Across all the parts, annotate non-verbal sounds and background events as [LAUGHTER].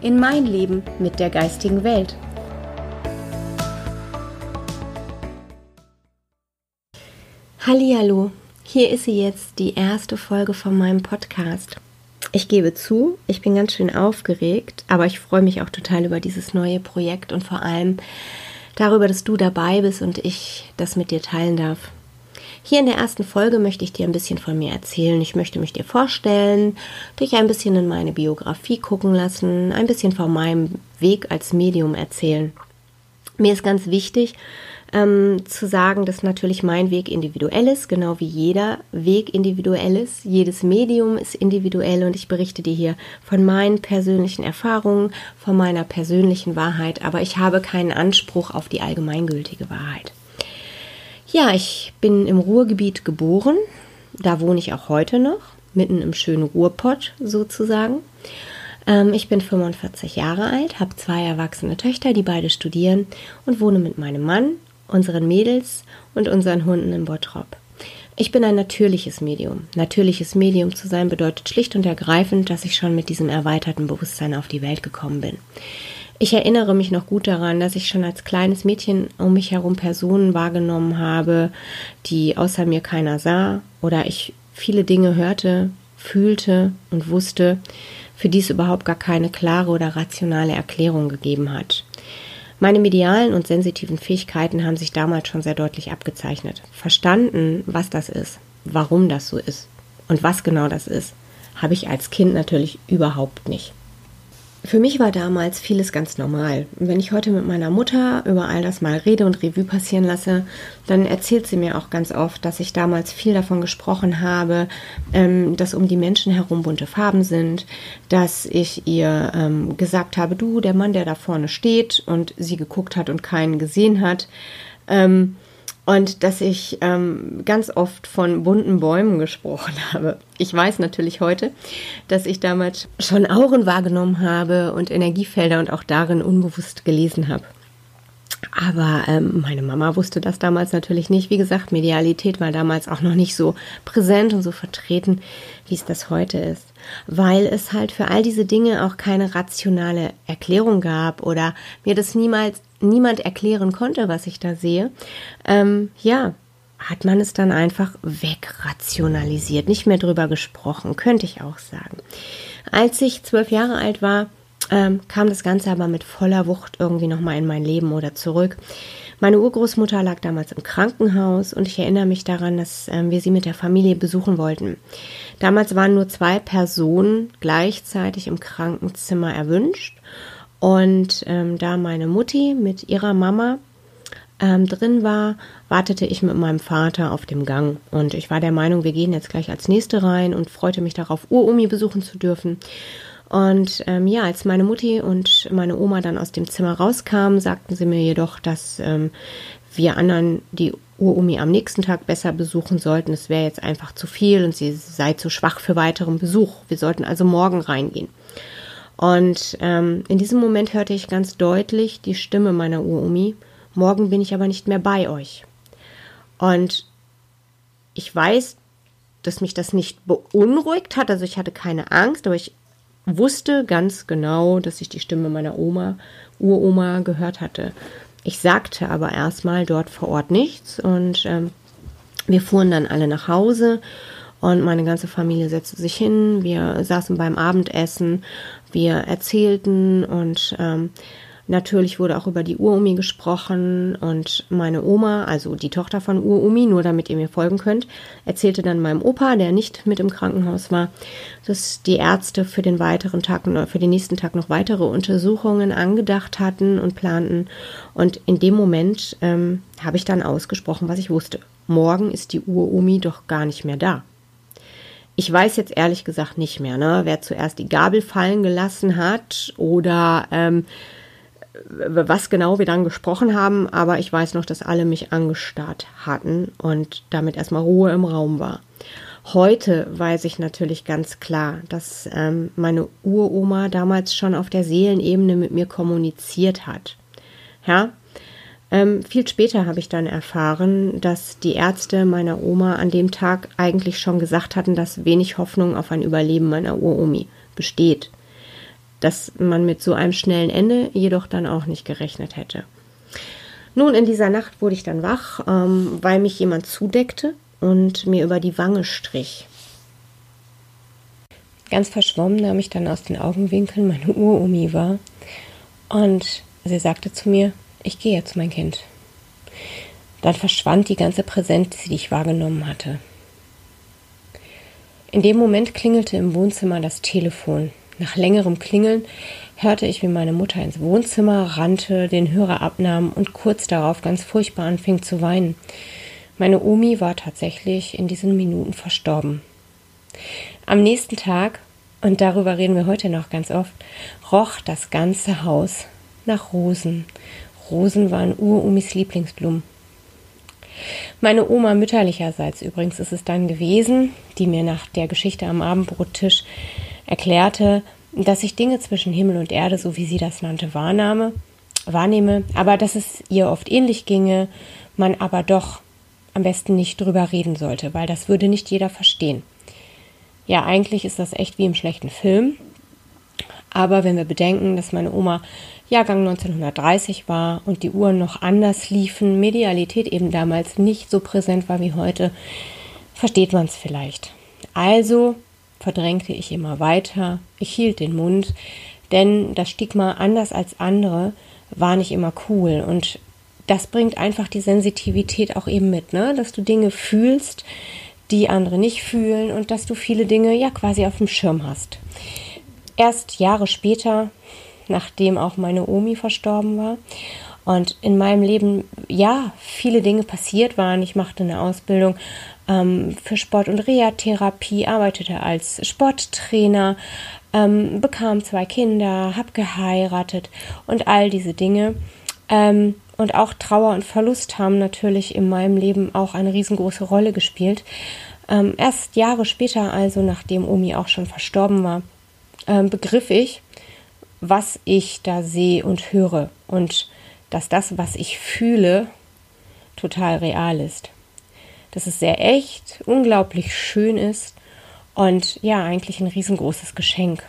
in mein Leben mit der geistigen Welt. Hallo, hier ist sie jetzt, die erste Folge von meinem Podcast. Ich gebe zu, ich bin ganz schön aufgeregt, aber ich freue mich auch total über dieses neue Projekt und vor allem darüber, dass du dabei bist und ich das mit dir teilen darf. Hier in der ersten Folge möchte ich dir ein bisschen von mir erzählen. Ich möchte mich dir vorstellen, dich ein bisschen in meine Biografie gucken lassen, ein bisschen von meinem Weg als Medium erzählen. Mir ist ganz wichtig, ähm, zu sagen, dass natürlich mein Weg individuell ist, genau wie jeder Weg individuell ist. Jedes Medium ist individuell und ich berichte dir hier von meinen persönlichen Erfahrungen, von meiner persönlichen Wahrheit, aber ich habe keinen Anspruch auf die allgemeingültige Wahrheit. Ja, ich bin im Ruhrgebiet geboren. Da wohne ich auch heute noch, mitten im schönen Ruhrpott sozusagen. Ähm, ich bin 45 Jahre alt, habe zwei erwachsene Töchter, die beide studieren und wohne mit meinem Mann, unseren Mädels und unseren Hunden in Bottrop. Ich bin ein natürliches Medium. Natürliches Medium zu sein bedeutet schlicht und ergreifend, dass ich schon mit diesem erweiterten Bewusstsein auf die Welt gekommen bin. Ich erinnere mich noch gut daran, dass ich schon als kleines Mädchen um mich herum Personen wahrgenommen habe, die außer mir keiner sah oder ich viele Dinge hörte, fühlte und wusste, für die es überhaupt gar keine klare oder rationale Erklärung gegeben hat. Meine medialen und sensitiven Fähigkeiten haben sich damals schon sehr deutlich abgezeichnet. Verstanden, was das ist, warum das so ist und was genau das ist, habe ich als Kind natürlich überhaupt nicht. Für mich war damals vieles ganz normal. Wenn ich heute mit meiner Mutter über all das mal rede und Revue passieren lasse, dann erzählt sie mir auch ganz oft, dass ich damals viel davon gesprochen habe, ähm, dass um die Menschen herum bunte Farben sind, dass ich ihr ähm, gesagt habe, du, der Mann, der da vorne steht und sie geguckt hat und keinen gesehen hat, ähm, und dass ich ähm, ganz oft von bunten Bäumen gesprochen [LAUGHS] habe. Ich weiß natürlich heute, dass ich damals schon Auren wahrgenommen habe und Energiefelder und auch darin unbewusst gelesen habe. Aber ähm, meine Mama wusste das damals natürlich nicht. Wie gesagt, Medialität war damals auch noch nicht so präsent und so vertreten, wie es das heute ist. Weil es halt für all diese Dinge auch keine rationale Erklärung gab oder mir das niemals niemand erklären konnte, was ich da sehe. Ähm, ja, hat man es dann einfach wegrationalisiert, nicht mehr drüber gesprochen, könnte ich auch sagen. Als ich zwölf Jahre alt war, ähm, kam das Ganze aber mit voller Wucht irgendwie nochmal in mein Leben oder zurück. Meine Urgroßmutter lag damals im Krankenhaus und ich erinnere mich daran, dass ähm, wir sie mit der Familie besuchen wollten. Damals waren nur zwei Personen gleichzeitig im Krankenzimmer erwünscht und ähm, da meine Mutti mit ihrer Mama ähm, drin war, wartete ich mit meinem Vater auf dem Gang. Und ich war der Meinung, wir gehen jetzt gleich als Nächste rein und freute mich darauf, Uromi besuchen zu dürfen. Und ähm, ja, als meine Mutti und meine Oma dann aus dem Zimmer rauskamen, sagten sie mir jedoch, dass ähm, wir anderen die Uromi am nächsten Tag besser besuchen sollten. Es wäre jetzt einfach zu viel und sie sei zu schwach für weiteren Besuch. Wir sollten also morgen reingehen. Und ähm, in diesem Moment hörte ich ganz deutlich die Stimme meiner Uromi. Morgen bin ich aber nicht mehr bei euch. Und ich weiß, dass mich das nicht beunruhigt hat. Also ich hatte keine Angst, aber ich wusste ganz genau, dass ich die Stimme meiner Oma, Uroma gehört hatte. Ich sagte aber erstmal dort vor Ort nichts und ähm, wir fuhren dann alle nach Hause und meine ganze Familie setzte sich hin. Wir saßen beim Abendessen, wir erzählten und ähm, Natürlich wurde auch über die Urumi gesprochen und meine Oma, also die Tochter von Urumi, nur damit ihr mir folgen könnt, erzählte dann meinem Opa, der nicht mit im Krankenhaus war, dass die Ärzte für den weiteren Tag für den nächsten Tag noch weitere Untersuchungen angedacht hatten und planten. Und in dem Moment ähm, habe ich dann ausgesprochen, was ich wusste. Morgen ist die Urumi doch gar nicht mehr da. Ich weiß jetzt ehrlich gesagt nicht mehr, ne, wer zuerst die Gabel fallen gelassen hat oder ähm, was genau wir dann gesprochen haben, aber ich weiß noch, dass alle mich angestarrt hatten und damit erstmal Ruhe im Raum war. Heute weiß ich natürlich ganz klar, dass ähm, meine Uroma damals schon auf der Seelenebene mit mir kommuniziert hat. Ja, ähm, viel später habe ich dann erfahren, dass die Ärzte meiner Oma an dem Tag eigentlich schon gesagt hatten, dass wenig Hoffnung auf ein Überleben meiner Uromi besteht. Dass man mit so einem schnellen Ende jedoch dann auch nicht gerechnet hätte. Nun, in dieser Nacht wurde ich dann wach, ähm, weil mich jemand zudeckte und mir über die Wange strich. Ganz verschwommen nahm ich dann aus den Augenwinkeln meine [LAUGHS] Uromi wahr und sie sagte zu mir, ich gehe jetzt, mein Kind. Dann verschwand die ganze Präsenz, die ich wahrgenommen hatte. In dem Moment klingelte im Wohnzimmer das Telefon. Nach längerem Klingeln hörte ich, wie meine Mutter ins Wohnzimmer rannte, den Hörer abnahm und kurz darauf ganz furchtbar anfing zu weinen. Meine Omi war tatsächlich in diesen Minuten verstorben. Am nächsten Tag, und darüber reden wir heute noch ganz oft, roch das ganze Haus nach Rosen. Rosen waren Uromis Lieblingsblumen. Meine Oma mütterlicherseits übrigens ist es dann gewesen, die mir nach der Geschichte am Abendbrottisch erklärte, dass ich Dinge zwischen Himmel und Erde, so wie sie das nannte, wahrnahme, wahrnehme, aber dass es ihr oft ähnlich ginge, man aber doch am besten nicht drüber reden sollte, weil das würde nicht jeder verstehen. Ja, eigentlich ist das echt wie im schlechten Film. Aber wenn wir bedenken, dass meine Oma Jahrgang 1930 war und die Uhren noch anders liefen, Medialität eben damals nicht so präsent war wie heute, versteht man es vielleicht. Also verdrängte ich immer weiter, ich hielt den Mund, denn das Stigma anders als andere war nicht immer cool und das bringt einfach die Sensitivität auch eben mit, ne? dass du Dinge fühlst, die andere nicht fühlen und dass du viele Dinge ja quasi auf dem Schirm hast. Erst Jahre später, nachdem auch meine Omi verstorben war und in meinem Leben ja viele Dinge passiert waren. Ich machte eine Ausbildung ähm, für Sport- und Reha-Therapie, arbeitete als Sporttrainer, ähm, bekam zwei Kinder, habe geheiratet und all diese Dinge. Ähm, und auch Trauer und Verlust haben natürlich in meinem Leben auch eine riesengroße Rolle gespielt. Ähm, erst Jahre später, also nachdem Omi auch schon verstorben war, ähm, begriff ich, was ich da sehe und höre und dass das, was ich fühle, total real ist. Dass es sehr echt, unglaublich schön ist und ja, eigentlich ein riesengroßes Geschenk.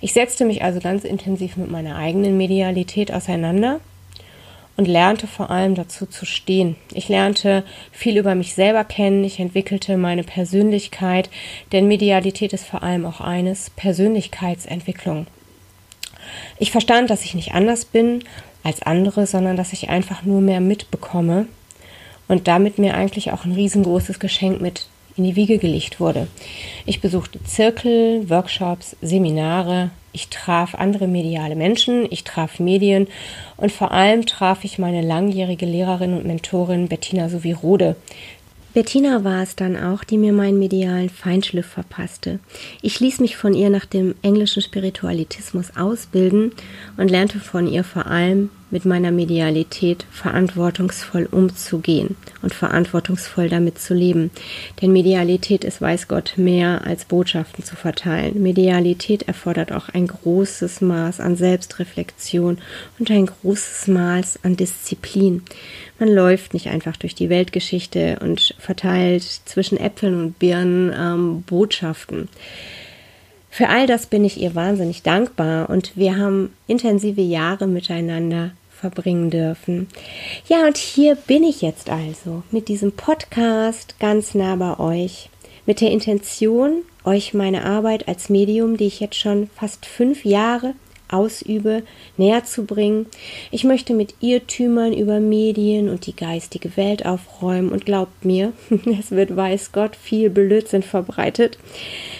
Ich setzte mich also ganz intensiv mit meiner eigenen Medialität auseinander und lernte vor allem dazu zu stehen. Ich lernte viel über mich selber kennen, ich entwickelte meine Persönlichkeit, denn Medialität ist vor allem auch eines, Persönlichkeitsentwicklung. Ich verstand, dass ich nicht anders bin als andere, sondern dass ich einfach nur mehr mitbekomme und damit mir eigentlich auch ein riesengroßes Geschenk mit in die Wiege gelegt wurde. Ich besuchte Zirkel, Workshops, Seminare, ich traf andere mediale Menschen, ich traf Medien und vor allem traf ich meine langjährige Lehrerin und Mentorin Bettina Sovirode. Bettina war es dann auch, die mir meinen medialen Feinschliff verpasste. Ich ließ mich von ihr nach dem englischen Spiritualitismus ausbilden und lernte von ihr vor allem mit meiner Medialität verantwortungsvoll umzugehen und verantwortungsvoll damit zu leben. Denn Medialität ist, weiß Gott, mehr als Botschaften zu verteilen. Medialität erfordert auch ein großes Maß an Selbstreflexion und ein großes Maß an Disziplin. Man läuft nicht einfach durch die Weltgeschichte und verteilt zwischen Äpfeln und Birnen ähm, Botschaften. Für all das bin ich ihr wahnsinnig dankbar und wir haben intensive Jahre miteinander verbringen dürfen. Ja, und hier bin ich jetzt also mit diesem Podcast ganz nah bei euch, mit der Intention, euch meine Arbeit als Medium, die ich jetzt schon fast fünf Jahre ausübe, näher zu bringen. Ich möchte mit Irrtümern über Medien und die geistige Welt aufräumen und glaubt mir, [LAUGHS] es wird, weiß Gott, viel Blödsinn verbreitet.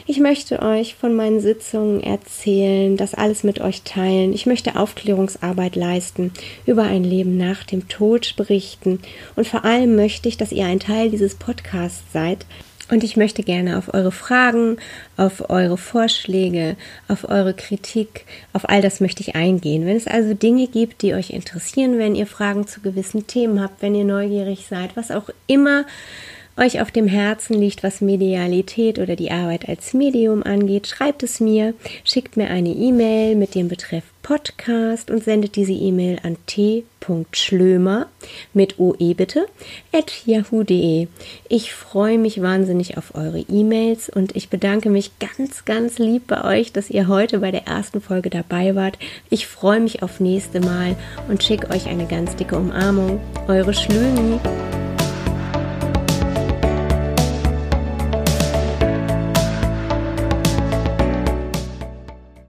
Ich möchte euch von meinen Sitzungen erzählen, das alles mit euch teilen. Ich möchte Aufklärungsarbeit leisten, über ein Leben nach dem Tod berichten und vor allem möchte ich, dass ihr ein Teil dieses Podcasts seid, Und ich möchte gerne auf eure Fragen, auf eure Vorschläge, auf eure Kritik, auf all das möchte ich eingehen. Wenn es also Dinge gibt, die euch interessieren, wenn ihr Fragen zu gewissen Themen habt, wenn ihr neugierig seid, was auch immer euch auf dem Herzen liegt, was Medialität oder die Arbeit als Medium angeht, schreibt es mir, schickt mir eine E-Mail mit dem Betreff Podcast und sendet diese E-Mail an t.schlömer mit OE bitte at yahoo.de. Ich freue mich wahnsinnig auf eure E-Mails und ich bedanke mich ganz, ganz lieb bei euch, dass ihr heute bei der ersten Folge dabei wart. Ich freue mich auf nächste Mal und schicke euch eine ganz dicke Umarmung. Eure Schlömi.